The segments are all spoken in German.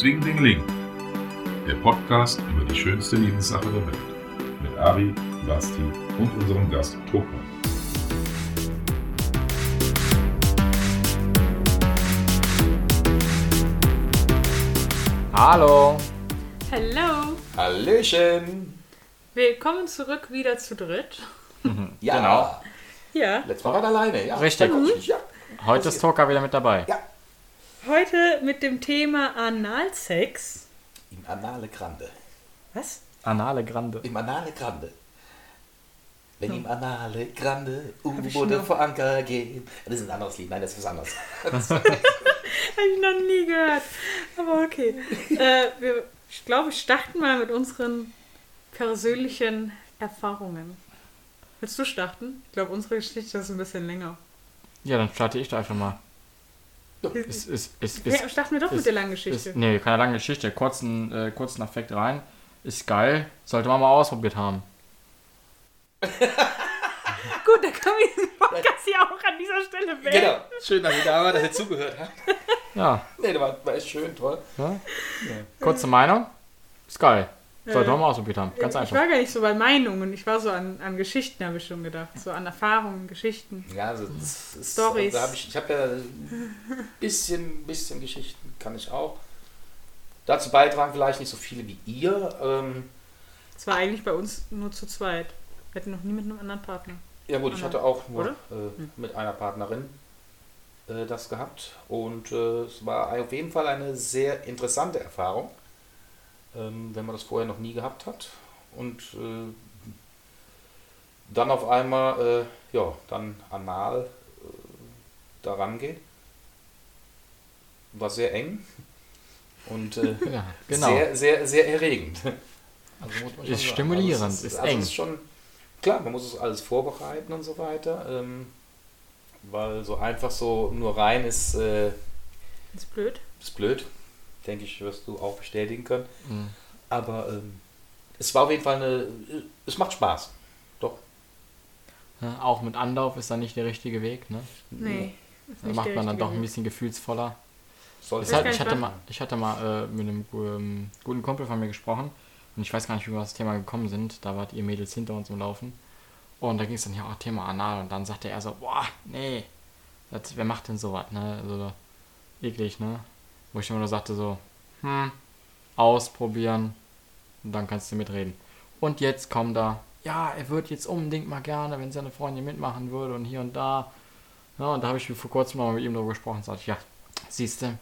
Zwingling, der Podcast über die schönste Lebenssache der Welt. Mit Ari, Basti und unserem Gast Tokmann. Hallo. Hallo, Hallöchen! willkommen zurück wieder zu dritt. Ja, Genau. Ja, letztes Mal war er alleine. Ja, Richtig. Ja. Heute ist Toka wieder mit dabei. ja. Heute mit dem Thema Analsex. Im Anale Grande. Was? Anale Grande. Im Anale Grande. Wenn im Anale Grande U-Boote noch- vor Anker gehen. Das ist ein anderes Lied. Nein, das ist was anderes. Habe ich noch nie gehört. Aber okay. äh, wir, ich glaube, wir starten mal mit unseren persönlichen Erfahrungen. Willst du starten? Ich glaube, unsere Geschichte ist ein bisschen länger. Ja, dann starte ich da einfach mal. Ist, ist, ist, Ja, starten wir doch ist- mit der langen Geschichte. ist, nee, keine lange Geschichte. Kurzen, äh, kurzen Effekt rein. Ist geil. Sollte man mal ausprobiert haben. Gut, dann können wir diesen Podcast hier auch an dieser Stelle beenden. Genau. Schön, dass ihr da war, dass ihr zugehört habt. Ja. Nee, das war, war echt schön, toll. ja. Kurze Meinung. Ist geil. Sollte man mal ausprobiert haben. Ganz Ich einfach. war gar nicht so bei Meinungen, ich war so an, an Geschichten, habe ich schon gedacht. So an Erfahrungen, Geschichten. Ja, also das ist, Storys. Da hab ich ich habe ja ein bisschen, bisschen Geschichten, kann ich auch. Dazu beitragen vielleicht nicht so viele wie ihr. Ähm, Es war eigentlich bei uns nur zu zweit. Wir hatten noch nie mit einem anderen Partner. Ja gut, ich hatte auch nur äh, mit einer Partnerin äh, das gehabt und äh, es war auf jeden Fall eine sehr interessante Erfahrung, ähm, wenn man das vorher noch nie gehabt hat und äh, dann auf einmal, äh, ja, dann anal äh, daran geht. War sehr eng und äh, Ja, genau. sehr, sehr, sehr erregend. Also muss man schon Ist sagen. stimulierend, Also es ist also eng. Es ist schon, klar, man muss es alles vorbereiten und so weiter. Ähm, weil so einfach so nur rein ist, äh, Ist blöd. ist blöd. Denke ich, wirst du auch bestätigen können. Mhm. Aber ähm, es war auf jeden Fall eine. Es macht Spaß. Doch. Ja, auch mit Anlauf ist dann nicht der richtige Weg. Ne? Nee. Da macht man dann doch ein bisschen gefühlsvoller. Sollte halt, ich, nicht hatte machen. mal, ich hatte mal äh, mit einem ähm, guten Kumpel von mir gesprochen und ich weiß gar nicht, wie wir auf das Thema gekommen sind. Da wart ihr Mädels hinter uns im Laufen. Und da ging es dann ja auch Thema Anal und dann sagte er so, boah, nee, das, wer macht denn sowas, ne? Also eklig, ne? Wo ich immer nur sagte so, hm, ausprobieren und dann kannst du mitreden. Und jetzt kommt da, ja, er würde jetzt unbedingt mal gerne, wenn seine Freundin mitmachen würde und hier und da. Ja, und da habe ich vor kurzem mal mit ihm darüber gesprochen und sagte, ja, siehst du,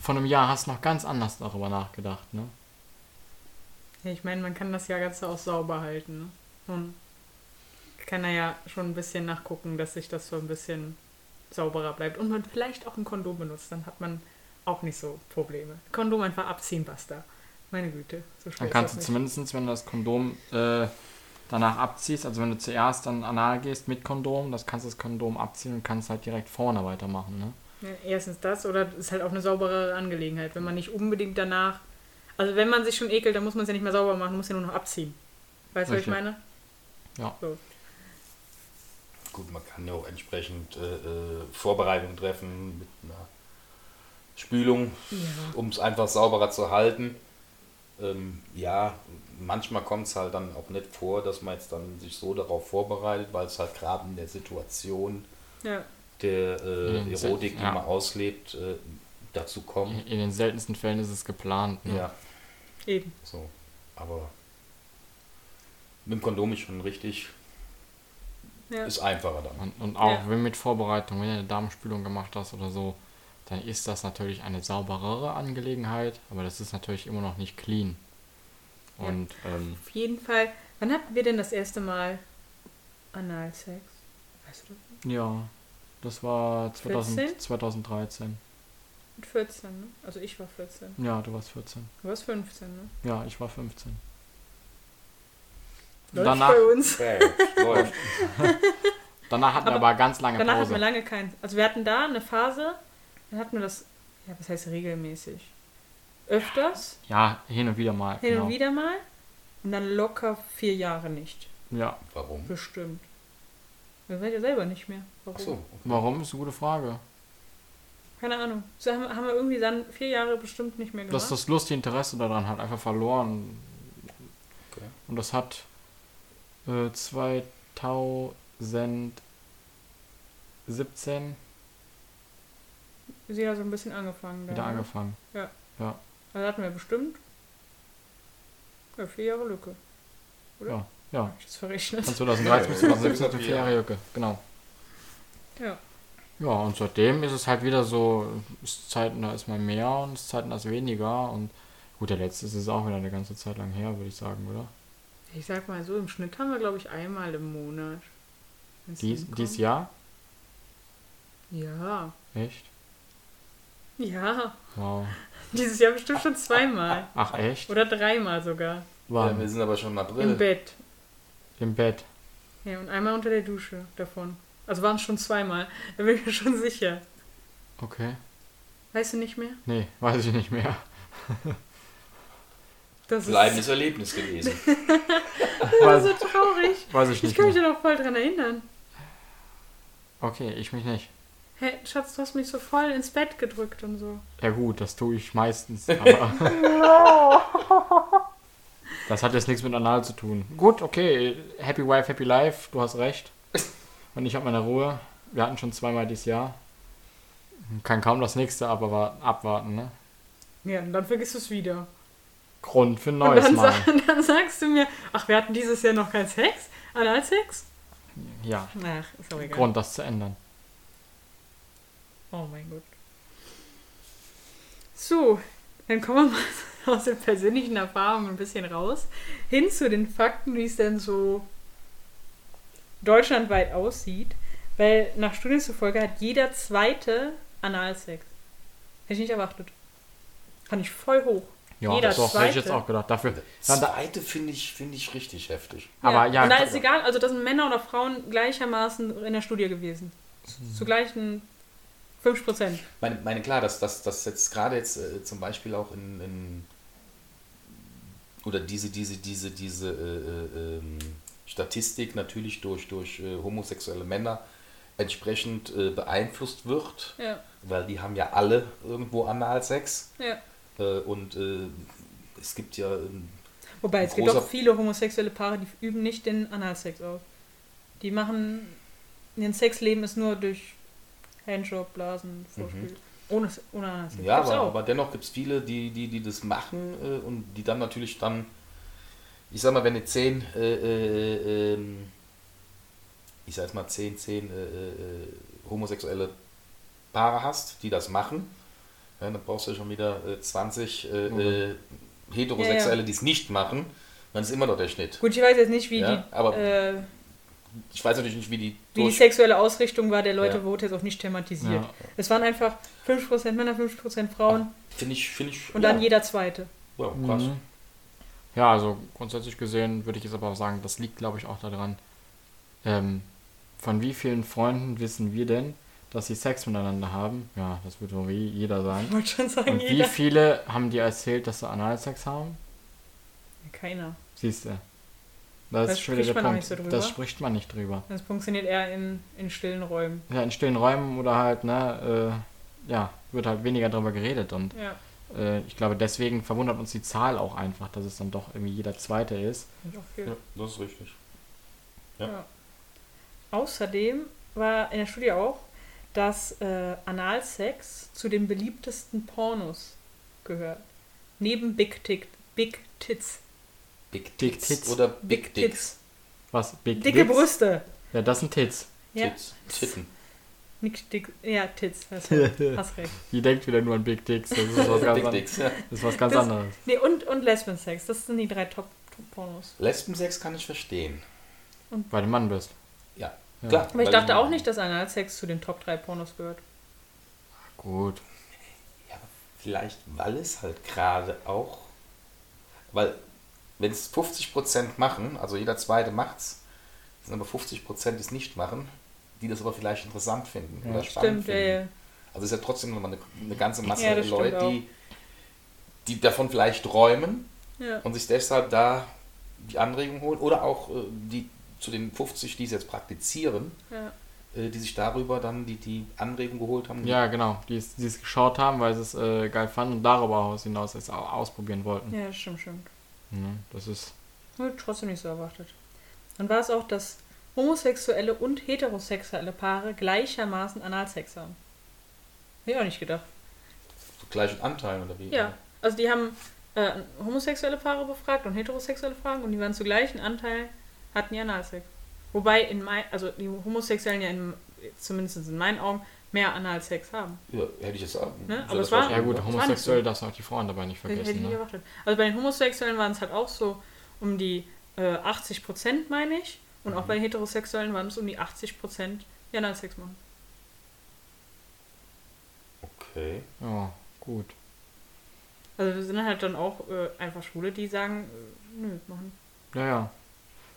vor einem Jahr hast du noch ganz anders darüber nachgedacht, ne? Ja, ich meine, man kann das ja ganz auch sauber halten. Ne? Und kann da ja schon ein bisschen nachgucken, dass sich das so ein bisschen sauberer bleibt. Und man vielleicht auch ein Kondom benutzt, dann hat man auch nicht so Probleme. Kondom einfach abziehen, basta. Meine Güte. So Dann kannst du nicht. zumindest, wenn du das Kondom äh, danach abziehst, also wenn du zuerst dann anal gehst mit Kondom, das kannst du das Kondom abziehen und kannst halt direkt vorne weitermachen, ne? Ja, erstens das oder es ist halt auch eine saubere Angelegenheit, wenn man nicht unbedingt danach. Also wenn man sich schon ekelt, dann muss man es ja nicht mehr sauber machen, muss ja nur noch abziehen. Weißt du, was ich meine? Ja. So. Gut, man kann ja auch entsprechend äh, äh, Vorbereitungen treffen mit einer Spülung, Ja. um es einfach sauberer zu halten. Ähm, ja, manchmal kommt es halt dann auch nicht vor, dass man jetzt dann sich so darauf vorbereitet, weil es halt gerade in der Situation Ja. der äh, Erotik, die ja. man auslebt, äh, dazu kommt. in den seltensten Fällen ist es geplant, ne? Ja, Eben. so. Aber mit dem Kondom ist schon richtig, Ja. ist einfacher dann. Und, und auch Ja. wenn mit Vorbereitung, wenn du eine Darmspülung gemacht hast oder so, dann ist das natürlich eine sauberere Angelegenheit, aber das ist natürlich immer noch nicht clean. Ja. Und ähm, Auf jeden Fall. Wann hatten wir denn das erste Mal Analsex? Weißt du das? ja, das war 2000, 14? 2013. Mit 14, ne? Also ich war 14. Ja, du warst 14. Du warst 15, ne? Ja, ich war 15. Läuft Danach, bei uns. Ja, läuft. danach hatten wir Aber aber ganz lange Danach hatten Pause. wir lange keinen. Also wir hatten da eine Phase, dann hatten wir das, ja, was heißt regelmäßig? Öfters, Ja, hin und wieder mal. hin genau. und wieder mal. Und dann locker vier Jahre nicht. Ja, Warum? Bestimmt. Dann seid ihr selber nicht mehr. Warum? Ach so. warum ist eine gute Frage. Keine Ahnung. Das haben, haben wir irgendwie dann vier Jahre bestimmt nicht mehr gemacht. dass das lustige Interesse daran hat einfach verloren. Okay. Und das hat äh, 2017 Sie hat so ein bisschen angefangen. wieder dann, ne? angefangen. Also hatten wir bestimmt ja, vier Jahre Lücke. Ja, ja. Hab ich das verrechnet? Von 2013 bis 2017 Ja. vier Jahre Lücke, genau. Ja. Ja, und seitdem ist es halt wieder so, ist Zeiten, da ist mal mehr und ist Zeiten, da ist weniger. Und gut, der letzte ist es auch wieder eine ganze Zeit lang her, würde ich sagen, oder? Ich sag mal so, im Schnitt haben wir, glaube ich, einmal im Monat. Dies, dies Jahr? Ja. Echt? Ja. Wow. Dieses Jahr bestimmt schon zweimal. Ach, echt? Oder dreimal sogar. War Ja, wir sind aber schon im April. Im Bett. im Bett. Ja, und einmal unter der Dusche davon. Also waren es schon zweimal. Da bin ich mir schon sicher. Okay. Weißt du nicht mehr? Nee, weiß ich nicht mehr. Das Bleibendes Erlebnis gewesen. das ist so traurig. weiß ich Ich nicht kann mich da noch voll dran erinnern. Okay, ich mich nicht. Hey, Schatz, du hast mich so voll ins Bett gedrückt und so. Ja gut, das tue ich meistens, aber... das hat jetzt nichts mit Anal zu tun. Gut, okay, Happy Wife, Happy Life, du hast recht. Und ich habe meine Ruhe. Wir hatten schon zweimal dieses Jahr. Kann kaum das nächste aber wa- abwarten, ne? Ja, und dann vergisst du es wieder. Grund für ein Und neues dann, Mal. dann sagst du mir, ach, wir hatten dieses Jahr noch keinen Sex? Analsex? Ja, Ach, ist auch egal. Grund, das zu ändern. Oh mein Gott. So, dann kommen wir mal aus den persönlichen Erfahrungen ein bisschen raus. Hin zu den Fakten, wie es denn so deutschlandweit aussieht. Weil nach Studien zufolge hat jeder zweite Analsex. Hätte ich nicht erwartet. Fand ich voll hoch. Ja, Jeder das doch, hätte ich jetzt Zweite. auch gedacht. Dafür. Dann, da, Zweite finde ich, finde ich richtig heftig. aber ja, Und da ist egal, also das sind Männer oder Frauen gleichermaßen in der Studie gewesen. Mhm. Zu gleichen 5%. Meine, meine klar, dass das jetzt gerade jetzt äh, zum Beispiel auch in, in oder diese diese diese diese äh, äh, ähm, Statistik natürlich durch durch äh, homosexuelle Männer entsprechend äh, beeinflusst wird, Ja, weil die haben ja alle irgendwo Analsex ja. äh, und es gibt ja ähm, Wobei, es gibt auch viele homosexuelle Paare, die üben nicht den Analsex aus. Die machen, ihr Sexleben ist nur durch Handjob, Blasen, Vorspiel. Ohne, ohne Analsex. Mhm. Ja, aber, aber dennoch gibt es viele, die, die, die das machen äh, und die dann natürlich dann, ich sag mal, wenn du zehn, äh, äh, ähm, ich sag jetzt mal zehn, zehn äh, äh, homosexuelle Paare hast, die das machen, ja, dann brauchst du schon wieder äh, 20 äh, äh, Heterosexuelle, Ja, ja. die es nicht machen, dann ist immer noch der Schnitt. Gut, ich weiß jetzt nicht, wie Ja, die, aber äh, Ich weiß natürlich nicht, wie die wie die sexuelle Ausrichtung war der Leute, Ja. wurde jetzt auch nicht thematisiert. Ja. Es waren einfach 5% Männer, 5% Frauen Finde ich, finde ich... und ja, dann jeder zweite. ja, krass. Mhm. Ja, also grundsätzlich gesehen würde ich jetzt aber auch sagen, das liegt, glaube ich, auch daran, ähm, von wie vielen Freunden wissen wir denn, dass sie Sex miteinander haben? Ja, das wird wohl wie jeder sein. Ich wollte schon sagen, Und wie jeder. viele haben dir erzählt, dass sie Analsex haben? Keiner. Siehst du. Das, Das ist schon wieder spricht der Punkt. nicht so drüber. das spricht man nicht drüber. Das funktioniert eher in, in stillen Räumen. Ja, in stillen Räumen oder halt, ne, äh, ja, wird halt weniger darüber geredet und Ja, äh, ich glaube, deswegen verwundert uns die Zahl auch einfach, dass es dann doch irgendwie jeder Zweite ist. Ja, das ist richtig. Ja. Ja. Außerdem war in der Studie auch, dass äh, Analsex zu den beliebtesten Pornos gehört. Neben Big, Tick, Big Tits. Big Big Tits, Tits. oder Big Dicks. Was? Big Dicke Dicks? Brüste. Ja, das sind Tits. Ja, Tits. Titten. nicht dick, ja, Tits. Hast, hast recht. Die denkt wieder nur an Big Dicks. Das ist was ganz, Big an, Dicks, ja. das ist was ganz Das- anderes. Nee, und, und Lesbensex. Das sind die drei Top-Pornos. Lesbensex kann ich verstehen. Weil du Mann bist. Ja, Ja. klar. Aber ich dachte auch nicht, dass Analsex zu den Top 3 Pornos gehört. Gut. Ja, vielleicht, weil es halt gerade auch, weil wenn es 50% machen, also jeder Zweite macht's, sind aber 50%, die es nicht machen, die das aber vielleicht interessant finden Ja, oder spannend Stimmt, ja, finden. ja. Also ist ja trotzdem nochmal eine, eine ganze Masse Ja, Leute, die, die davon vielleicht träumen ja. und sich deshalb da die Anregung holen oder auch äh, die zu den 50, die es jetzt praktizieren, ja. äh, die sich darüber dann die, die Anregung geholt haben. Ja, genau. Die es, die es geschaut haben, weil sie es äh, geil fanden und darüber hinaus es auch ausprobieren wollten. Ja, stimmt, stimmt. Ne? Das ist. Wurde trotzdem nicht so erwartet. Dann war es auch, dass homosexuelle und heterosexuelle Paare gleichermaßen Analsex haben. Hätte ich auch nicht gedacht. So gleichen Anteilen oder wie? Ja, also die haben äh, homosexuelle Paare befragt und heterosexuelle Fragen und die waren zu gleichen Anteilen, hatten die Analsex. Wobei in mein, also die Homosexuellen ja in, zumindest in meinen Augen mehr Analsex haben. Ja, hätte ich jetzt auch. Ne, aber es war- Ja, gut, homosexuell darfst du auch die Frauen dabei nicht Hätte ich vergessen. Ne? erwartet. Also bei den Homosexuellen waren es halt auch so um die äh, 80 Prozent, meine ich. Und auch bei den Heterosexuellen waren es um die 80 Prozent, die Analsex machen. Okay. Ja, gut. Also wir sind halt dann auch äh, einfach Schwule, die sagen, äh, nö, machen. Ja, ja.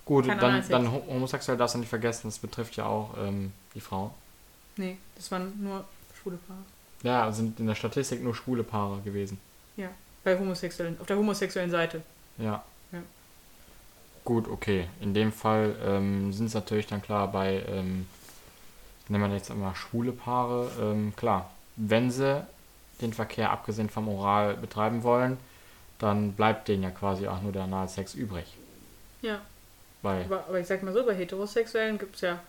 Gut, Kein dann, Analsex. dann ho- homosexuell darfst du nicht vergessen, das betrifft ja auch ähm, die Frauen. Nee, das waren nur schwule Paare. Ja, sind in der Statistik nur schwule Paare gewesen. Ja, bei Homosexuellen, auf der homosexuellen Seite. Ja. Ja. Gut, okay. In dem Fall ähm, sind es natürlich dann klar bei, ähm, nennen wir jetzt einmal schwule Paare, ähm, klar, wenn sie den Verkehr abgesehen vom Oral betreiben wollen, dann bleibt denen ja quasi auch nur der Analsex übrig. Ja, Weil, aber, aber ich sag mal so, bei Heterosexuellen gibt es ja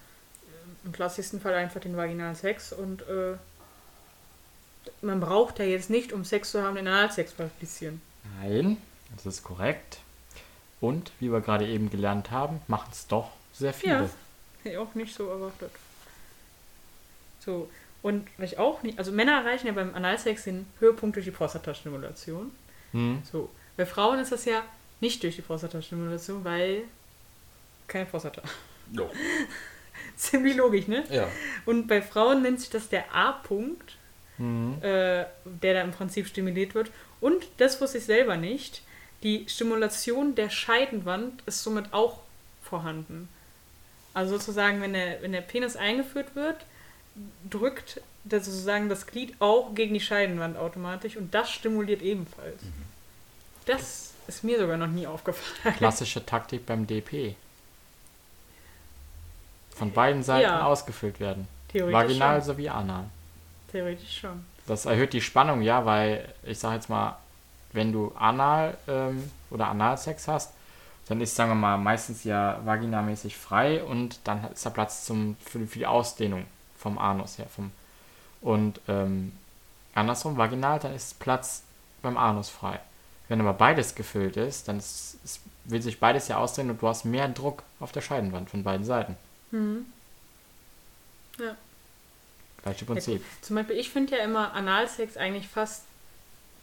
im klassischsten Fall einfach den vaginalen Sex und äh, man braucht ja jetzt nicht, um Sex zu haben, den Analsex praktizieren. nein, das ist korrekt. Und, wie wir gerade eben gelernt haben, machen es doch sehr viele. Ja. Auch nicht so erwartet. So, und was ich auch nicht, also Männer erreichen ja beim Analsex den Höhepunkt durch die Prostatastimulation. Hm? So, bei Frauen ist das ja nicht durch die Prostatastimulation, weil keine Prostata. Jo. Ziemlich logisch, ne? Ja. Und bei Frauen nennt sich das der A-Punkt, Hm. äh, der da im Prinzip stimuliert wird. Und das wusste ich selber nicht. Die Stimulation der Scheidenwand ist somit auch vorhanden. Also sozusagen, wenn der, wenn der Penis eingeführt wird, drückt das sozusagen das Glied auch gegen die Scheidenwand automatisch und das stimuliert ebenfalls. Das ist mir sogar noch nie aufgefallen. Klassische Taktik beim DP. Von beiden Seiten Ja. ausgefüllt werden. Theoretisch Vaginal schon. sowie anal. Theoretisch schon. Das erhöht die Spannung, ja, weil ich sag jetzt mal, wenn du anal ähm, oder Analsex hast, dann ist, sagen wir mal, meistens ja vaginalmäßig frei und dann ist da Platz zum, für, für die Ausdehnung vom Anus her. Vom, und ähm, andersrum, vaginal, dann ist Platz beim Anus frei. Wenn aber beides gefüllt ist, dann ist, ist, will sich beides ja ausdehnen und du hast mehr Druck auf der Scheidenwand von beiden Seiten. Mhm. Ja. Gleiche Prinzip. Zum Beispiel, ich finde ja immer Analsex eigentlich fast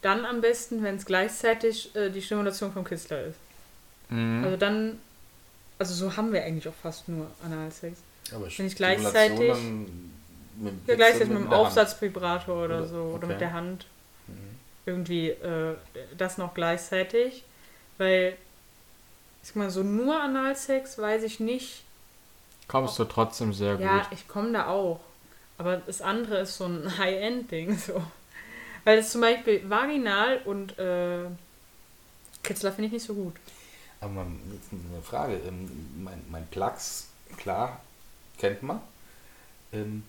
dann am besten, wenn es gleichzeitig äh, die Stimulation vom Kitzler ist. Mhm. Also dann, also so haben wir eigentlich auch fast nur Analsex. Aber Wenn ich gleichzeitig- mit Ja, gleichzeitig mit in dem. Aufsatzvibrator oder Oder- so oder okay. mit der Hand. Mhm. Irgendwie äh, das noch gleichzeitig. Weil, ich sag mal, so nur Analsex weiß ich nicht. Kommst du trotzdem sehr Ja, gut. ich komme da auch. Aber das andere ist so ein High-End-Ding. So. Weil es zum Beispiel vaginal und äh, Kitzler finde ich nicht so gut. Aber jetzt eine Frage. Ähm, mein, mein Plugs, klar, kennt man. Ähm,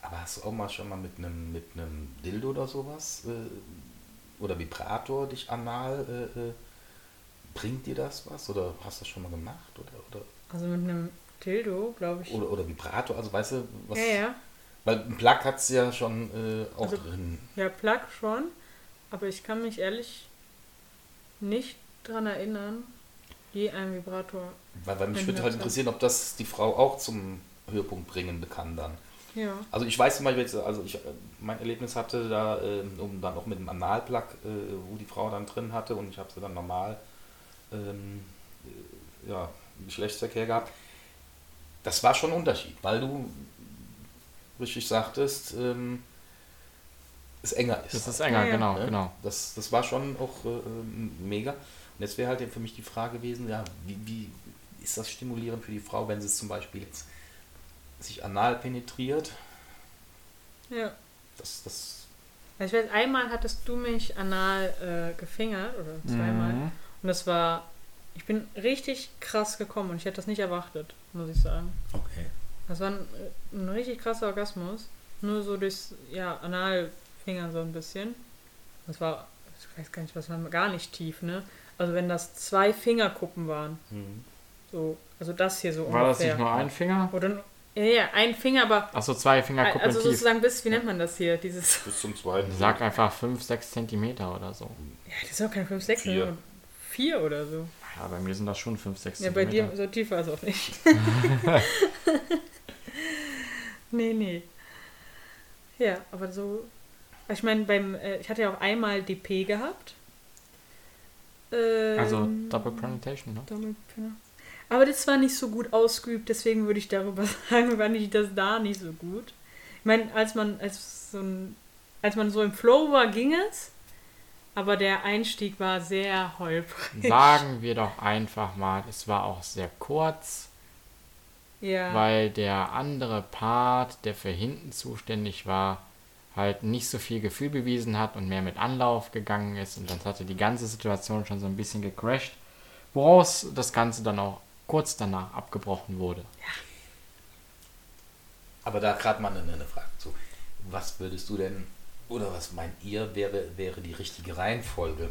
aber hast du auch mal schon mal mit einem mit einem Dildo oder sowas äh, oder Vibrator dich anal äh, äh, bringt dir das was oder hast du das schon mal gemacht oder oder Also mit einem Dildo, glaube ich. oder, oder Vibrator? Also weißt du was? ja, ja. Weil ein Plug hat es ja schon äh, auch Also- drin. Ja, Plug schon. Aber ich kann mich ehrlich nicht dran erinnern, je ein Vibrator. Weil, weil mich würde halt interessieren, ob das die Frau auch zum Höhepunkt bringen kann dann. Ja. Also ich weiß zum Beispiel jetzt, also ich äh, mein Erlebnis hatte da, ähm, um dann auch mit dem Analplug, äh, wo die Frau dann drin hatte und ich habe sie dann normal ähm, äh, ja, Geschlechtsverkehr gehabt. Das war schon ein Unterschied, weil du richtig sagtest, ähm, es enger ist. Das ist enger, Ja, ja. genau, Ne? genau. Das, das war schon auch äh, ähm, mega. Und jetzt wäre halt für mich die Frage gewesen, ja, wie, wie ist das stimulierend für die Frau, wenn sie es zum Beispiel jetzt sich anal penetriert? Ja. Das, das, Also ich weiß, einmal hattest du mich anal äh, gefingert oder zweimal. Mhm. Und das war, ich bin richtig krass gekommen und ich hätte das nicht erwartet, muss ich sagen. okay. Das war ein, ein richtig krasser Orgasmus. Nur so durchs, ja, Analfinger so ein bisschen. Das war, ich weiß gar nicht, was war gar nicht tief, ne? Also wenn das zwei Fingerkuppen waren. Mhm. So, also das hier so War das ungefähr. nicht nur ein Finger? Oder, nur- ja, ja, ein Finger, aber, Achso, zwei Fingerkuppen also tief. sozusagen bis, wie nennt man das hier? Dieses, Bis zum zweiten. Sag einfach 5, 6 Zentimeter oder so. ja, das ist auch keine 5, 6, Vier. sondern 4 oder so. Ja, bei mir sind das schon 5, 6 Ja, bei dir so tief war es auch nicht. nee, nee. Ja, aber so. Ich meine, beim. Äh, ich hatte ja auch einmal DP gehabt. Ähm, Also Double Penetration, ne? Double Penetration. Aber das war nicht so gut ausgeübt, deswegen würde ich darüber sagen, fand ich das da nicht so gut. Ich meine, als man, als so ein, als man so im Flow war, ging es. Aber der Einstieg war sehr holprig. Sagen wir doch einfach mal, es war auch sehr kurz, Ja. weil der andere Part, der für hinten zuständig war, halt nicht so viel Gefühl bewiesen hat und mehr mit Anlauf gegangen ist und dann hatte die ganze Situation schon so ein bisschen gecrashed, woraus das Ganze dann auch kurz danach abgebrochen wurde. Aber da gerade mal eine, eine Frage zu. Was würdest du denn, oder was meint ihr, wäre, wäre die richtige Reihenfolge?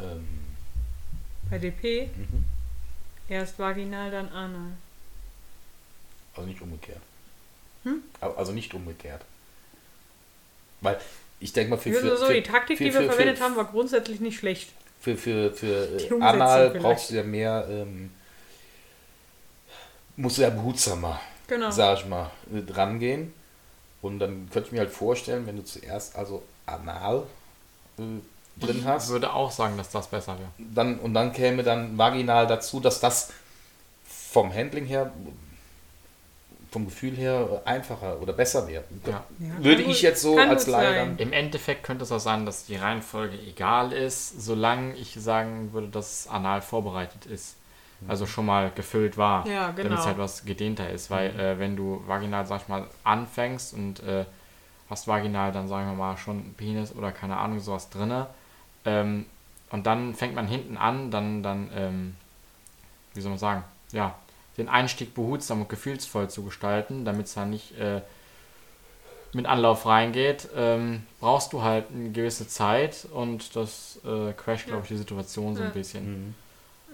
Ähm, Bei DP mhm. erst vaginal, dann anal. Also nicht umgekehrt. Hm? Al- Also nicht umgekehrt. Weil ich denke mal, für, für, so, für, die Taktik, für- die wir für- verwendet haben, war grundsätzlich nicht schlecht. für, für, für äh, Anal vielleicht. brauchst du ja mehr, ähm, musst du ja behutsamer, Genau. sag ich mal, äh, dran Und dann könnte ich mir halt vorstellen, wenn du zuerst also Anal äh, drin Ich hast, würde auch sagen, dass das besser wäre. dann, und dann käme dann vaginal dazu, dass das vom Handling her, vom Gefühl her einfacher oder besser wäre. Ja. Ja, Würde ich gut- jetzt so als Laie. Im Endeffekt könnte es auch sein, dass die Reihenfolge egal ist, solange ich sagen würde, dass anal vorbereitet ist. Also schon mal gefüllt war. Ja, Damit genau. es halt was gedehnter ist. Weil äh, wenn du vaginal, sag ich mal, anfängst und äh, hast vaginal dann, sagen wir mal, schon einen Penis oder keine Ahnung, sowas drinne. Ähm, und dann fängt man hinten an, dann, dann, ähm, wie soll man sagen, ja, den Einstieg behutsam und gefühlsvoll zu gestalten, damit es dann nicht äh, mit Anlauf reingeht, ähm, brauchst du halt eine gewisse Zeit und das äh, crasht, glaube ich, die Situation so ein bisschen. Mhm.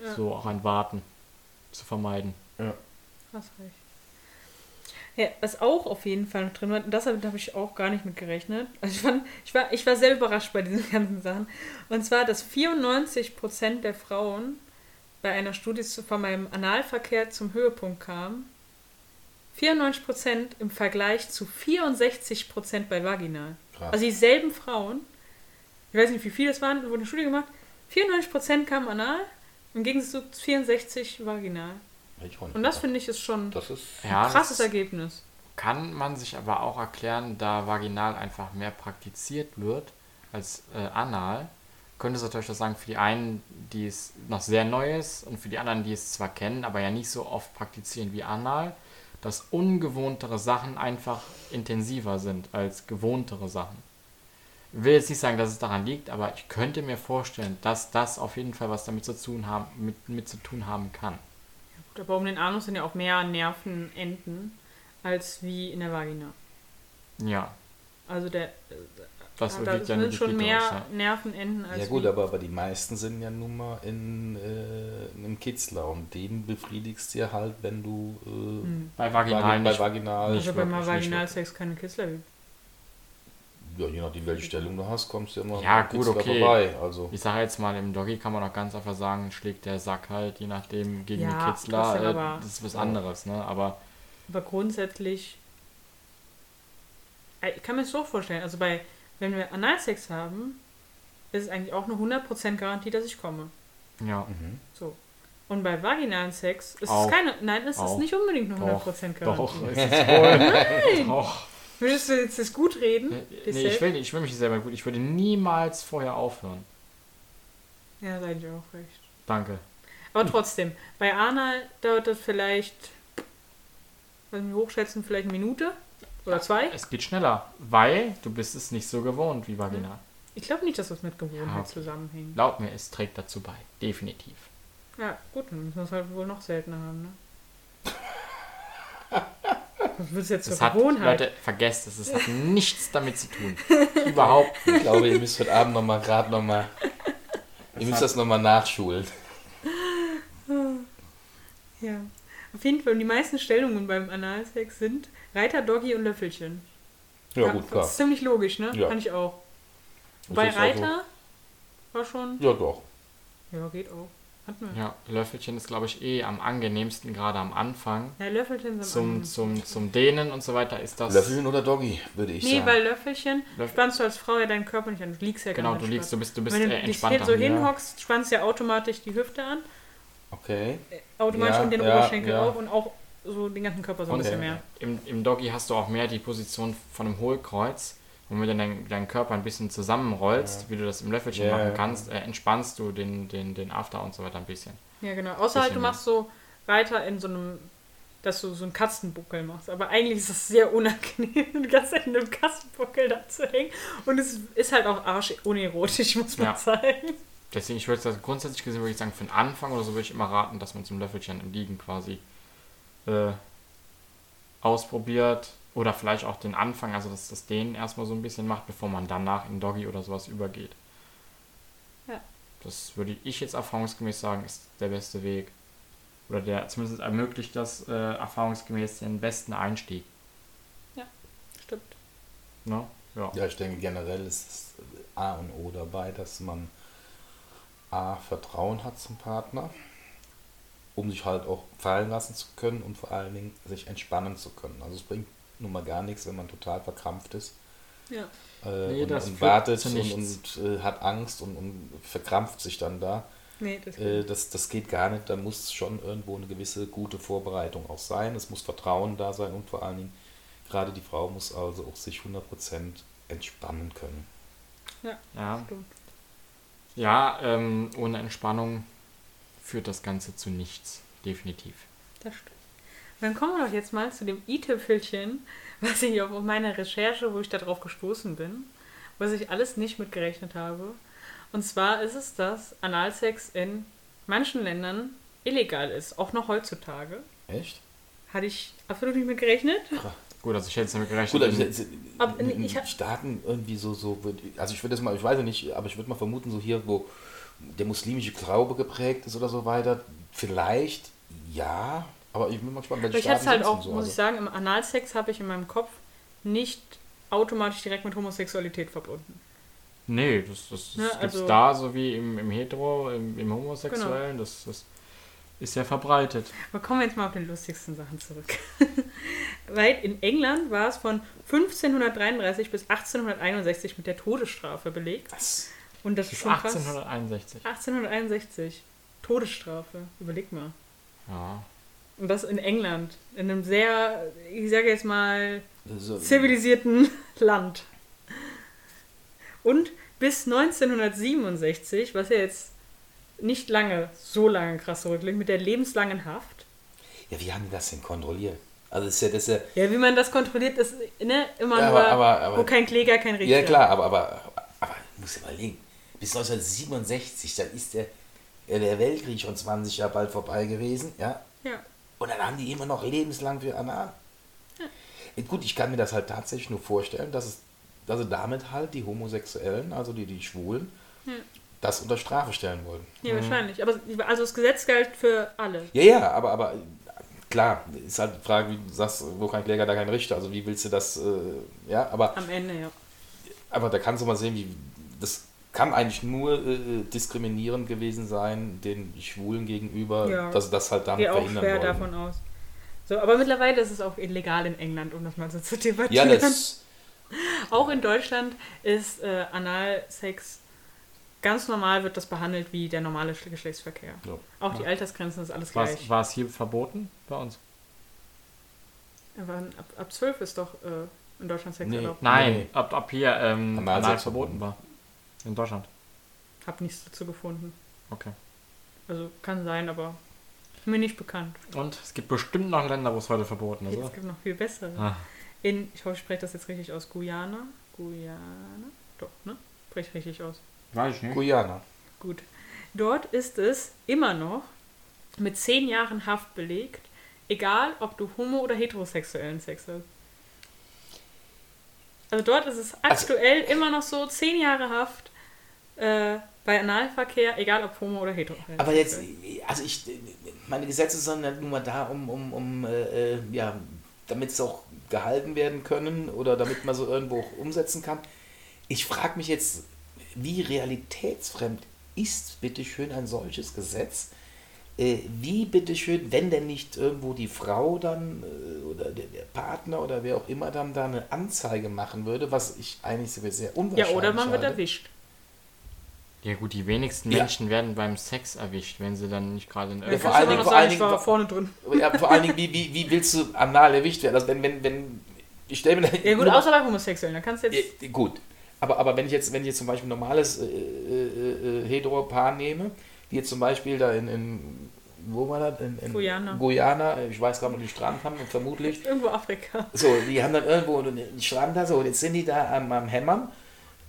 Ja. So auch ein Warten zu vermeiden. Hast recht. Ja, was auch auf jeden Fall noch drin war, und das habe hab ich auch gar nicht mit gerechnet. Also ich, fand, ich, war, ich war sehr überrascht bei diesen ganzen Sachen. Und zwar, dass 94% der Frauen bei einer Studie zu- von meinem Analverkehr zum Höhepunkt kamen. 94% im Vergleich zu 64% bei Vaginal. Krass. Also dieselben Frauen, ich weiß nicht, wie viele es waren, wurde eine Studie gemacht, 94% kamen anal, im Gegensatz zu 64 vaginal. Und das finde ich ist schon das ist Ja, ein krasses das Ergebnis. kann man sich aber auch erklären, da vaginal einfach mehr praktiziert wird als äh, anal. Könnte es natürlich auch sagen, für die einen, die es noch sehr neu ist und für die anderen, die es zwar kennen, aber ja nicht so oft praktizieren wie anal, dass ungewohntere Sachen einfach intensiver sind als gewohntere Sachen. Ich will jetzt nicht sagen, dass es daran liegt, aber ich könnte mir vorstellen, dass das auf jeden Fall was damit zu tun haben, mit, mit zu tun haben kann. Gut, aber um den Anus sind ja auch mehr Nervenenden als wie in der Vagina. Ja, Also der, das da liegt ja nur sind schon mehr ja. Nervenenden als Ja gut, wie, aber, aber die meisten sind ja nun mal in, äh, in einem Kitzler und den befriedigst du ja halt, wenn du äh, Hm. Bei Vaginal Vagi- bei nicht. Vaginal Also bei mal wirklich, nicht Vaginalsex keine Kitzler gibt. Ja, je nachdem welche Stellung du hast, kommst du immer Ja, gut, okay. vorbei. Also Ich sage jetzt mal, im Doggy kann man auch ganz einfach sagen, schlägt der Sack halt, je nachdem, gegen Ja, den Kitzler. trotzdem Äh, das ist was anderes, ne? Aber Aber grundsätzlich, Äh, ich kann mir das so vorstellen, also bei, wenn wir Analsex haben, ist es eigentlich auch eine 100% Garantie, dass ich komme. ja, mhm. So. Und bei vaginalen Sex ist Auch. es keine, nein, es ist nicht unbedingt eine Doch. 100% Garantie. doch, ist es wohl. Nein! Doch. Würdest du jetzt das gut reden? Nee, Dich ich will, ich will mich selber gut. Ich würde niemals vorher aufhören. Ja, seid ihr auch recht. Danke. Aber trotzdem, bei Anal dauert das vielleicht, wenn wir hochschätzen, vielleicht eine Minute oder zwei. Es geht schneller, weil du bist es nicht so gewohnt wie Vaginal. Ich glaube nicht, dass das mit Gewohnheit Ja, zusammenhängt. Laut mir, es trägt dazu bei. Definitiv. Ja, gut, dann müssen wir es halt wohl noch seltener haben, ne? Das wird jetzt zur Das hat, Gewohnheit. Leute, vergesst es. Es hat nichts damit zu tun. Überhaupt Ich glaube, ihr müsst heute Abend nochmal gerade nochmal. Ihr müsst das nochmal nachschulen. Ja. Auf jeden Fall, die meisten Stellungen beim Analsex sind Reiter, Doggy und Löffelchen. Ja, gut, Das klar. ist ziemlich logisch, ne? Ja. Fand ich auch. Das Bei also- Reiter war schon. Ja, doch. Ja, geht auch. Hatten wir. Ja, Löffelchen ist, glaube ich, eh am angenehmsten, gerade am Anfang. Ja, Löffelchen sind Zum, zum, zum Dehnen und so weiter ist das. Löffelchen oder Doggy, würde ich Nee, sagen. weil Löffelchen Löff- spannst du als Frau ja deinen Körper nicht an. Du liegst ja Genau, gar du nicht. liegst, du bist, du bist Wenn du äh, dich entspannter. so Ja. hinhockst, spannst du ja automatisch die Hüfte an, Okay. automatisch Ja, und den ja, Oberschenkel ja. auch und auch so den ganzen Körper so ein Und bisschen mehr. Im, Im Doggy hast du auch mehr die Position von einem Hohlkreuz. Und wenn du deinen, deinen Körper ein bisschen zusammenrollst, wie du das im Löffelchen Ja, machen ja. kannst, äh, entspannst du den, den, den After und so weiter ein bisschen. Ja, genau. Außer halt, du machst so Reiter in so einem, dass du so einen Katzenbuckel machst. Aber eigentlich ist das sehr unangenehm, die ganze Zeit in einem Katzenbuckel da zu hängen. Und es ist halt auch arsch unerotisch, muss man Ja. sagen. Deswegen, ich würde das grundsätzlich gesehen, würde ich sagen, für den Anfang oder so würde ich immer raten, dass man zum Löffelchen im Liegen quasi äh, ausprobiert. Oder vielleicht auch den Anfang, also dass das Dehnen erstmal so ein bisschen macht, bevor man danach in Doggy oder sowas übergeht. Ja. Das würde ich jetzt erfahrungsgemäß sagen, ist der beste Weg. Oder der zumindest ermöglicht das äh, erfahrungsgemäß den besten Einstieg. Stimmt. Ne? Ja. Ja, ich denke generell ist es A und O dabei, dass man A, Vertrauen hat zum Partner, um sich halt auch fallen lassen zu können und vor allen Dingen sich entspannen zu können. Also es bringt nun mal gar nichts, wenn man total verkrampft ist Ja. äh, Nee, und, das und wartet und, und äh, hat Angst und, und verkrampft sich dann da. Nee, das Äh, das, das geht gar nicht. Da muss schon irgendwo eine gewisse gute Vorbereitung auch sein. Es muss Vertrauen da sein und vor allen Dingen, gerade die Frau muss also auch sich 100% entspannen können. Ja, stimmt. ja ähm, ohne Entspannung führt das Ganze zu nichts. Definitiv. Das stimmt. Dann kommen wir doch jetzt mal zu dem i-Tüpfelchen, was ich auf meiner Recherche, wo ich da drauf gestoßen bin, was ich alles nicht mitgerechnet habe. Und zwar ist es, dass Analsex in manchen Ländern illegal ist, auch noch heutzutage. Echt? Hatte ich absolut nicht mitgerechnet. Gut, also ich hätte es damit gerechnet. Gut, also jetzt, Aber in, ich Staaten irgendwie so, so, also ich würde das mal, ich weiß ja nicht, aber ich würde mal vermuten, so hier, wo der muslimische Glaube geprägt ist oder so weiter, vielleicht ja, aber ich bin mal gespannt, welche ich hatte es halt auch, denn muss so, ich sagen, im Analsex habe ich in meinem Kopf nicht automatisch direkt mit Homosexualität verbunden. Nee, das, das, das Ne, gibt's also- da, so wie im, im Hetero, im, im Homosexuellen. Das, das ist sehr verbreitet. Aber kommen wir jetzt mal auf den lustigsten Sachen zurück. Weil in England war es von 1533 bis 1861 mit der Todesstrafe belegt. Was? Und das ist schon krass. 1861. 1861. Todesstrafe. Überleg mal. Ja. Und das in England. In einem sehr, ich sage jetzt mal, Also, zivilisierten Land. Und bis 1967, was ja jetzt nicht lange, so lange krass zurückliegt, mit der lebenslangen Haft. ja, wie haben die das denn kontrolliert? Also das ist ja, das ist ja, Ja, wie man das kontrolliert, ist ne, immer Ja, nur, aber- aber- aber- wo kein Kläger, kein Richter. ja klar, aber, aber, aber, muss ja überlegen, bis 1967, dann ist der, der Weltkrieg schon 20 Jahre bald vorbei gewesen, ja, Ja. Und dann haben die immer noch lebenslang für Anal. Ja. Gut, ich kann mir das halt tatsächlich nur vorstellen, dass, es, dass sie damit halt die Homosexuellen, also die, die Schwulen, Ja. das unter Strafe stellen wollen. Ja, wahrscheinlich. Aber also das Gesetz galt für alle. Ja, ja, aber, aber klar, ist halt die Frage, wie du sagst, wo kein Kläger, da kein Richter. Also wie willst du das, äh, ja, aber, Am Ende, ja. aber da kannst du mal sehen, wie das kann eigentlich nur äh, diskriminierend gewesen sein, den Schwulen gegenüber, Ja. dass sie das halt damit Gehe auch verhindern schwer wollen. davon aus. So, aber mittlerweile ist es auch illegal in England, um das mal so zu Ja, debattieren. das, auch in Deutschland ist äh, Analsex ganz normal, wird das behandelt wie der normale Geschlechtsverkehr. Ja. Auch die Altersgrenzen ist alles gleich. war es hier verboten bei uns? Aber ab, ab 12 ist doch äh, in Deutschland Sex Nee. erlaubt. Nein, Nee. ab, ab hier ähm, Analsex Anal verboten war. In Deutschland. Hab nichts dazu gefunden. Okay. Also kann sein, aber mir nicht bekannt. Und es gibt bestimmt noch Länder, wo es heute verboten ist, Es gibt noch viel bessere. Ah, In, ich hoffe, ich spreche das jetzt richtig aus. Guyana. Guyana. Doch, ne? Spreche ich richtig aus. weiß ich nicht. Guyana. Gut. Dort ist es immer noch mit zehn Jahren Haft belegt, egal ob du homo- oder heterosexuellen Sex hast. Also dort ist es aktuell immer noch so, zehn Jahre Haft äh, bei Analverkehr, egal ob homo oder hetero. Aber jetzt, also ich, meine Gesetze sind halt nur mal da, um, um, um äh, äh, ja, damit es auch gehalten werden können oder damit man so irgendwo auch umsetzen kann. Ich frage mich jetzt, wie realitätsfremd ist bitteschön ein solches Gesetz? Äh, wie bitteschön, wenn denn nicht irgendwo die Frau dann äh, oder der, der Partner oder wer auch immer dann da eine Anzeige machen würde, was ich eigentlich sehr, sehr Ja, unwahrscheinlich oder man wird halte. erwischt. Ja gut, die wenigsten Ja. Menschen werden beim Sex erwischt, wenn sie dann nicht gerade in Ja, vor allen Dingen- vor allen ich war Dingen- vorne drin. Ja, vor allen Dingen, wie, wie, wie willst du anal erwischt werden? Also wenn, wenn, wenn, ich stelle mir Ja gut, außer bei Homosexuellen, da kannst du jetzt... Ja, gut. Aber, aber wenn ich jetzt, wenn ich jetzt zum Beispiel ein normales äh, äh, äh, Hetero-Paar nehme, die jetzt zum Beispiel da in, in wo war das? In, in Guyana. Guyana, ich weiß gerade, wo die Strand haben, vermutlich. Irgendwo Afrika. So, die haben dann irgendwo einen Strand da, so, und jetzt sind die da am, am Hämmern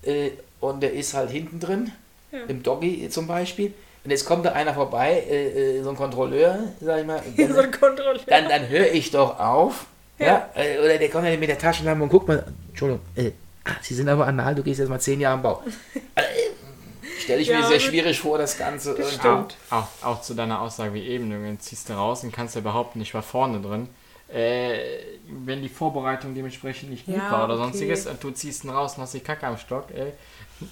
äh, und der ist halt hinten drin, Ja. im Doggy zum Beispiel. Und jetzt kommt da einer vorbei, äh, äh, so ein Kontrolleur, sag ich mal. so Dann, ein Kontrolleur. dann, dann höre ich doch auf. Ja. äh, oder der kommt dann mit der Taschenlampe und guckt mal, Entschuldigung, äh, ah, Sie sind aber anal, du gehst jetzt mal zehn Jahre im Bau. Also, äh, Stelle ich Ja, mir sehr schwierig vor, das Ganze. Das stimmt. Auch, auch zu deiner Aussage wie eben, dann ziehst du raus und kannst ja behaupten, ich war vorne drin. Äh, wenn die Vorbereitung dementsprechend nicht gut Ja, war oder okay. sonstiges und du ziehst ihn raus und hast die Kacke am Stock, ey,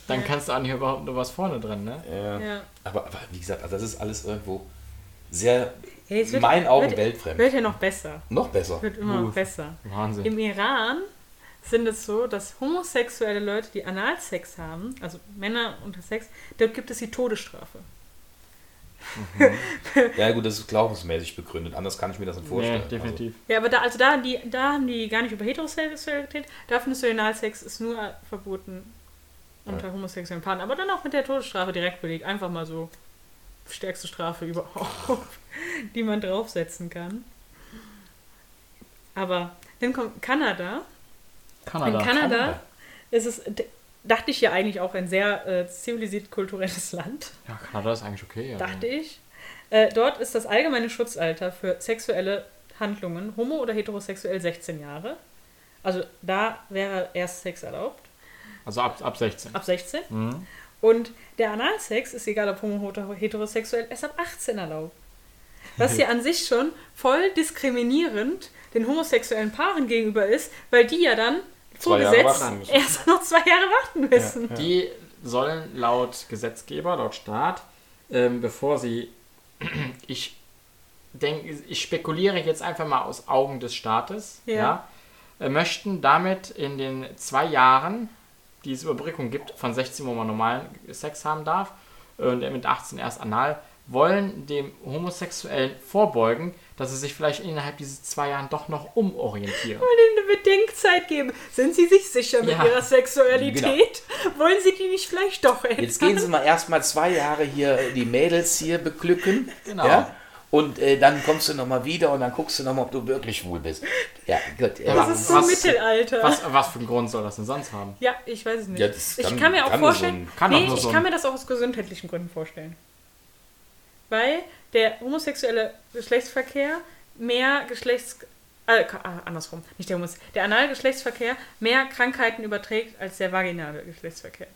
dann Ja. kannst du auch nicht überhaupt nur was vorne drin, ne? Ja. Ja. Aber, aber wie gesagt, also das ist alles irgendwo sehr, Hey, es in meinen Augen wird- weltfremd. Wird ja noch besser. Noch besser. Wird immer noch Uff. besser. Wahnsinn. Im Iran sind es so, dass homosexuelle Leute, die Analsex haben, also Männer unter Sex, dort gibt es die Todesstrafe. Ja gut, das ist glaubensmäßig begründet, anders kann ich mir das nicht vorstellen. Nee, definitiv. Ja, aber da, also da, haben die, da haben die gar nicht über Heterosexualität, da findest du Analsex ist nur verboten unter homosexuellen Paaren, aber dann auch mit der Todesstrafe direkt belegt. Einfach mal so stärkste Strafe überhaupt, die man draufsetzen kann. Aber dann kommt Kanada. Kanada. In Kanada, Kanada. ist es, dachte ich ja eigentlich auch ein sehr äh, zivilisiert kulturelles Land, Ja, Kanada ist eigentlich okay. Also. dachte ich. Äh, dort ist das allgemeine Schutzalter für sexuelle Handlungen, homo- oder heterosexuell, 16 Jahre. Also da wäre erst Sex erlaubt, Also ab, ab 16. ab 16. Mhm. Und der Analsex ist egal ob homo oder heterosexuell, erst ab 18 erlaubt. Was ja an sich schon voll diskriminierend den homosexuellen Paaren gegenüber ist, weil die ja dann Zwei Jahre warten müssen. erst noch zwei Jahre warten müssen. Ja. Die sollen laut Gesetzgeber, laut Staat, ähm, bevor sie, ich denke, ich spekuliere jetzt einfach mal aus Augen des Staates, Ja. ja, äh, möchten damit in den zwei Jahren, die es Überbrückung gibt, von 16, wo man normalen Sex haben darf, und mit 18 erst anal, wollen dem Homosexuellen vorbeugen, dass sie sich vielleicht innerhalb dieses zwei Jahren doch noch umorientieren. Wollen ihnen eine Bedenkzeit geben. Sind sie sich sicher mit Ja. ihrer Sexualität? Wollen sie die nicht vielleicht doch ändern? Jetzt gehen Sie mal erstmal zwei Jahre hier die Mädels hier beglücken. Genau. Ja? Und äh, dann kommst du nochmal wieder und dann guckst du nochmal, ob du wirklich schwul bist. Ja, gut. Ja, das ist so was- Mittelalter. Was, was für einen Grund soll das denn sonst haben? Ja, ich weiß es nicht. Ja, ich kann- kann mir auch kann vorstellen, so ein- kann nee, ich so ein- kann mir das auch aus gesundheitlichen Gründen vorstellen. Weil der homosexuelle Geschlechtsverkehr mehr Geschlechts... Äh, ah, andersrum, nicht der Homos... Der Analgeschlechtsverkehr mehr Krankheiten überträgt als der vaginale Geschlechtsverkehr.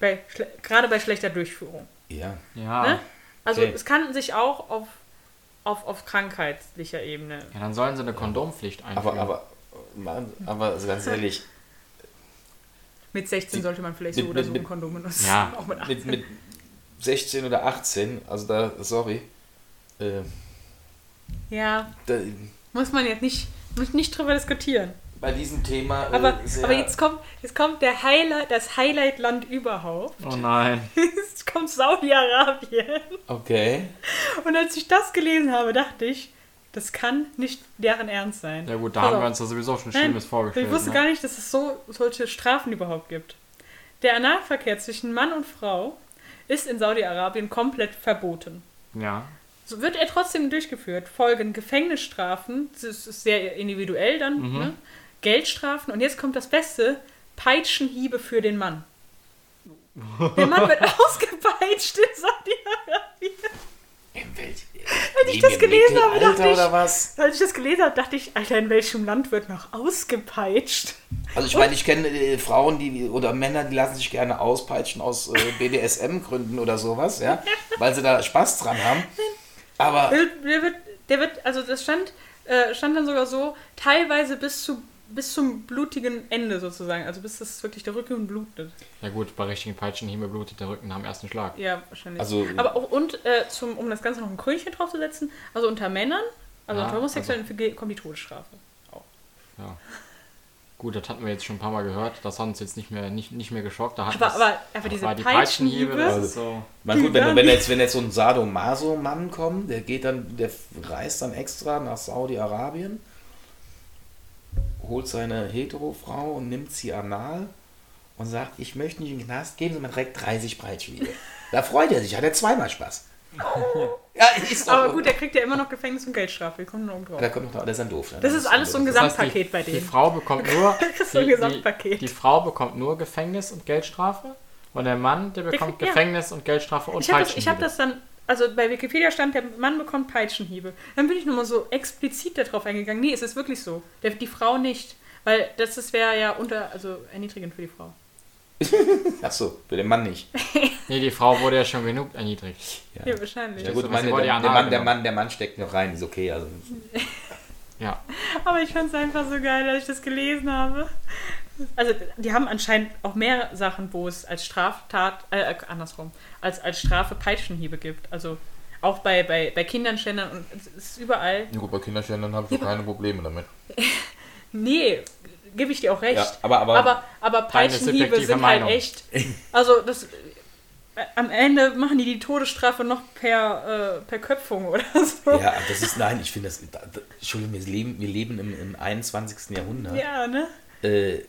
Bei, gerade bei schlechter Durchführung. Ja. Ja. Ne? Also Okay. es kann sich auch auf, auf, auf krankheitlicher Ebene... Ja, dann sollen sie eine Kondompflicht einführen. Aber, aber, Mann, aber also ganz ehrlich, Mit 16 sollte man vielleicht Mit- so oder mit- so ein Kondom benutzen. Ja. Auch mit 18. mit, mit 16 oder 18, also da, sorry, äh, ja, da, muss man jetzt nicht, muss nicht drüber diskutieren. bei diesem Thema. Äh, Aber, aber jetzt kommt, jetzt kommt der Highlight, das Highlight-Land überhaupt. oh nein. Jetzt kommt Saudi-Arabien. Okay. Und als ich das gelesen habe, dachte ich, das kann nicht deren Ernst sein. Ja gut, da Pass haben wir uns da sowieso schon Nein, Schlimmes vorgestellt. Ich wusste ne? gar nicht, dass es so solche Strafen überhaupt gibt. Der Analverkehr zwischen Mann und Frau ist in Saudi-Arabien komplett verboten. Ja. So wird er trotzdem durchgeführt. Folgen Gefängnisstrafen, das ist sehr individuell dann, Mhm. ne? Geldstrafen und jetzt kommt das Beste, Peitschenhiebe für den Mann. Der Mann wird ausgepeitscht in Saudi-Arabien. In welch, ich das gelesen habe, dachte ich-? Als ich das gelesen habe, dachte ich, Alter, in welchem Land wird noch ausgepeitscht? Also ich meine, ich kenne äh, Frauen, die oder Männer, die lassen sich gerne auspeitschen aus äh, BDSM-Gründen oder sowas, ja, weil sie da Spaß dran haben. Aber Der, der wird, der wird, also das stand, äh, stand dann sogar so, teilweise bis zu bis zum blutigen Ende sozusagen, also bis das wirklich der Rücken blutet. Ja gut, bei richtigen Peitschenhiebe blutet der Rücken nach dem ersten Schlag. Ja, wahrscheinlich. Also- Aber auch, und äh, zum, um das Ganze noch ein Krönchen draufzusetzen, also unter Männern, also Ja, unter Homosexuellen kommt die Todesstrafe. Ja. Gut, das hatten wir jetzt schon ein paar Mal gehört. Das hat uns jetzt nicht mehr, nicht, nicht mehr geschockt. Da hat Aber, das- aber, aber diese war die Peitschenhiebe, das ist so. Man, gut, wenn, wenn, jetzt, wenn jetzt so ein Sadomaso-Mann kommt, der geht dann, der reist dann extra nach Saudi-Arabien, holt seine Hetero-Frau und nimmt sie anal und sagt, ich möchte nicht in den Knast, geben Sie mir direkt 30 Breitschwiege. Da freut er sich, hat er zweimal Spaß. Ja, ist doch. aber gut, der kriegt ja immer noch Gefängnis und Geldstrafe, wir kommen noch drauf. da kommt noch, der ist dann doof. ne? Das ist alles so ein Das heißt, Gesamtpaket die, bei Die denen. Frau bekommt nur. Das ist so ein die, Gesamtpaket. Die, die Frau bekommt nur Gefängnis und Geldstrafe. Und der Mann, der bekommt kriegt- ja. Gefängnis und Geldstrafe und Ich habe das, ich hab Peitschenhiebe. das dann, also bei Wikipedia stand, der Mann bekommt Peitschenhiebe. Dann bin ich nochmal so explizit darauf eingegangen. Nee, es ist wirklich so. Der, die Frau nicht. Weil das ist- wäre ja unter, also erniedrigend für die Frau. Achso, für den Mann nicht. Nee, die Frau wurde ja schon genug erniedrigt. Ja, wahrscheinlich. Ja gut, so, meine, der, ja der, Mann, der. Mann, der Mann steckt noch rein, ist okay. Also, Ja. Aber ich fand es einfach so geil, als ich das gelesen habe. Also, die haben anscheinend auch mehr Sachen, wo es als Straftat, äh, äh, andersrum, als, als Strafe Peitschenhiebe gibt. Also auch bei, bei, bei Kindern, Schändern und es ist überall. gut, bei Kinderständern habe ich Ja, keine Probleme damit. Nee, gebe ich dir auch recht. Ja, aber- aber- aber, aber Peitschenhiebe sind Meinung. halt echt. Also das. äh, Am Ende machen die die Todesstrafe noch per, äh, per Köpfung oder so. Ja, das ist, nein, ich finde das, da, da, Entschuldigung, wir leben, wir leben im, im 21. Jahrhundert. Ja, ne? Äh, äh,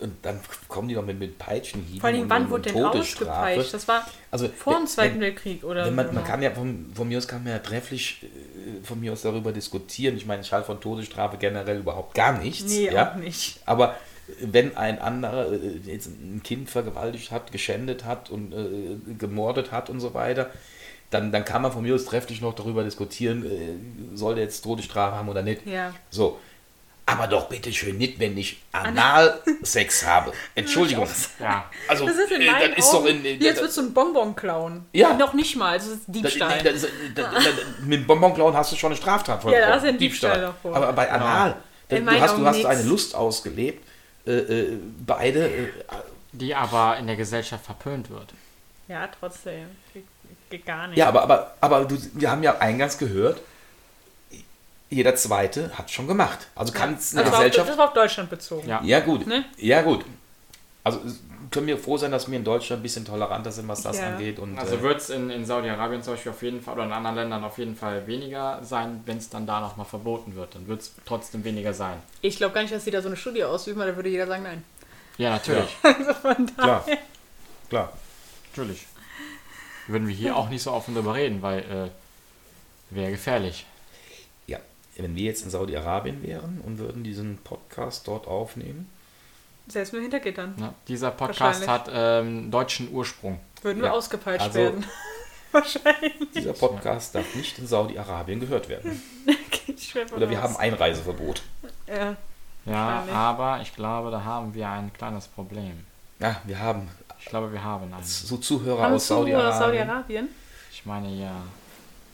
und dann kommen die doch mit, mit Peitschenhieben Vor allem, und, wann wurde denn ausgepeitscht? Das war Also, vor dem Zweiten wenn, Weltkrieg oder man, man kann ja von, von mir aus kann man ja trefflich äh, von mir aus darüber diskutieren. Ich meine, ich halte von Todesstrafe generell überhaupt gar nichts. Nee, ja? auch nicht. Aber wenn ein anderer äh, jetzt ein Kind vergewaltigt hat, geschändet hat und äh, gemordet hat und so weiter, dann, dann kann man von mir aus trefflich noch darüber diskutieren, äh, soll der jetzt Todesstrafe haben oder nicht. Ja. So. Aber doch bitte schön nicht, wenn ich Analsex habe. Entschuldigung. Ja. Also, Das ist in äh, das ist doch Augen, in, wie als würdest du einen Bonbon klauen. Ja. Noch nicht mal, also das ist das, Diebstahl. das, das, das, das, mit dem Bonbonklauen hast du schon eine Straftat vor. Ja, da vor- hast du einen Diebstahl davor. Aber bei Anal, In du hast, du hast eine Lust ausgelebt. Äh, äh, beide, äh, Die aber in der Gesellschaft verpönt wird. ja, trotzdem. Geht, geht gar nicht. ja, aber, aber, aber du, wir haben ja eingangs gehört, jeder Zweite hat schon gemacht. Also kann es eine also war auf, Gesellschaft. das war auf Deutschland bezogen. Ja. Ja, gut. Ne? Ja, gut. Also können wir froh sein, dass wir in Deutschland ein bisschen toleranter sind, was das Ja. angeht. Und, Also äh, wird es in, in Saudi-Arabien zum Beispiel auf jeden Fall oder in anderen Ländern auf jeden Fall weniger sein, wenn es dann da nochmal verboten wird. Dann wird es trotzdem weniger sein. Ich glaube gar nicht, dass sie da so eine Studie ausüben, weil da würde jeder sagen, nein. Ja, natürlich. Also von klar. daher. Klar. Natürlich. Würden wir hier auch nicht so offen drüber reden, weil äh, wäre gefährlich. Ja, wenn wir jetzt in Saudi-Arabien wären und würden diesen Podcast dort aufnehmen, Selbst mit Hintergittern. Ne? Dieser Podcast hat ähm, deutschen Ursprung. Würden Ja. wir ausgepeitscht Also- werden. Wahrscheinlich. dieser Podcast darf nicht in Saudi-Arabien gehört werden. Oder wir raus. haben Einreiseverbot. Ja. Ja, aber ich glaube, da haben wir ein kleines Problem. Ja, wir haben Ich glaube, wir haben einen. so Zuhörer Haben aus aus Saudi-Arabien. Saudi-Arabien? Ich meine ja.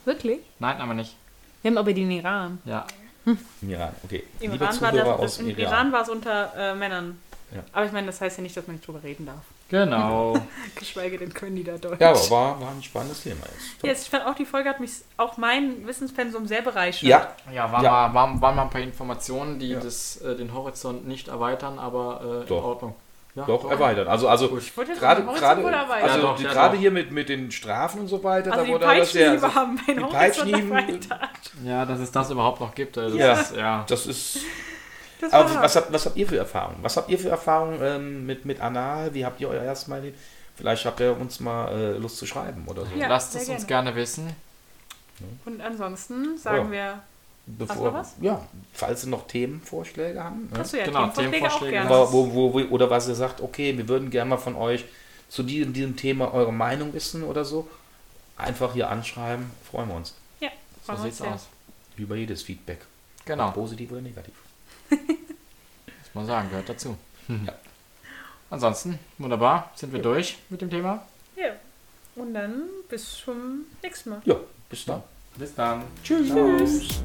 Wirklich? Nein, aber nicht. Wir haben aber den Iran. Ja. Im Iran, okay. Im Liebe Iran, war Zuhörer das, aus Im Iran. Iran war es unter äh, Männern. Ja. Aber ich meine, das heißt ja nicht, dass man nicht drüber reden darf. Genau. Geschweige denn können die da Deutsch. Ja, aber war, war ein spannendes Thema jetzt. Jetzt, ich fand auch, die Folge hat mich auch mein Wissenspensum sehr bereichert. Ja, Ja, waren, Ja. Mal, waren, waren mal ein paar Informationen, die Ja. das, äh, den Horizont nicht erweitern, aber äh, in. Ordnung. Ja, doch, erweitert. Also, also Ich wollte jetzt gerade, den gerade, erweitern. also Ja, doch, ja, gerade doch. hier mit, mit den Strafen und so weiter, Also da wurde alles sehr, Peitschenhiebe haben die Peitschenhieben-. Ja, dass es das überhaupt noch gibt. äh, Das Ja. Ist, ja. das ist Das Aber was habt, was habt ihr für Erfahrungen? Was habt ihr für Erfahrungen ähm, mit, mit Anal? Wie habt ihr euer erstes Mal erlebt? Vielleicht habt ihr uns mal äh, Lust zu schreiben oder so. Ja. Lasst es uns gerne. wissen. Und ansonsten sagen Ja. wir, Bevor, noch was? Ja, falls ihr noch Themenvorschläge haben. Ne? hast du ja Genau, Themenvorschläge auch Themenvorschläge. gerne. Wo, wo, wo, wo, oder was ihr sagt, okay, wir würden gerne mal von euch zu diesem, diesem Thema eure Meinung wissen oder so. einfach hier anschreiben, freuen wir uns. Ja, So sieht's sehr. aus. Über jedes Feedback. Genau, Ob Positiv oder negativ. muss man sagen, gehört dazu. Ja. Ansonsten, wunderbar, sind wir durch mit dem Thema. Ja. Und dann bis zum nächsten Mal. Ja, bis dann. Bis dann. Tschüss. Tschüss.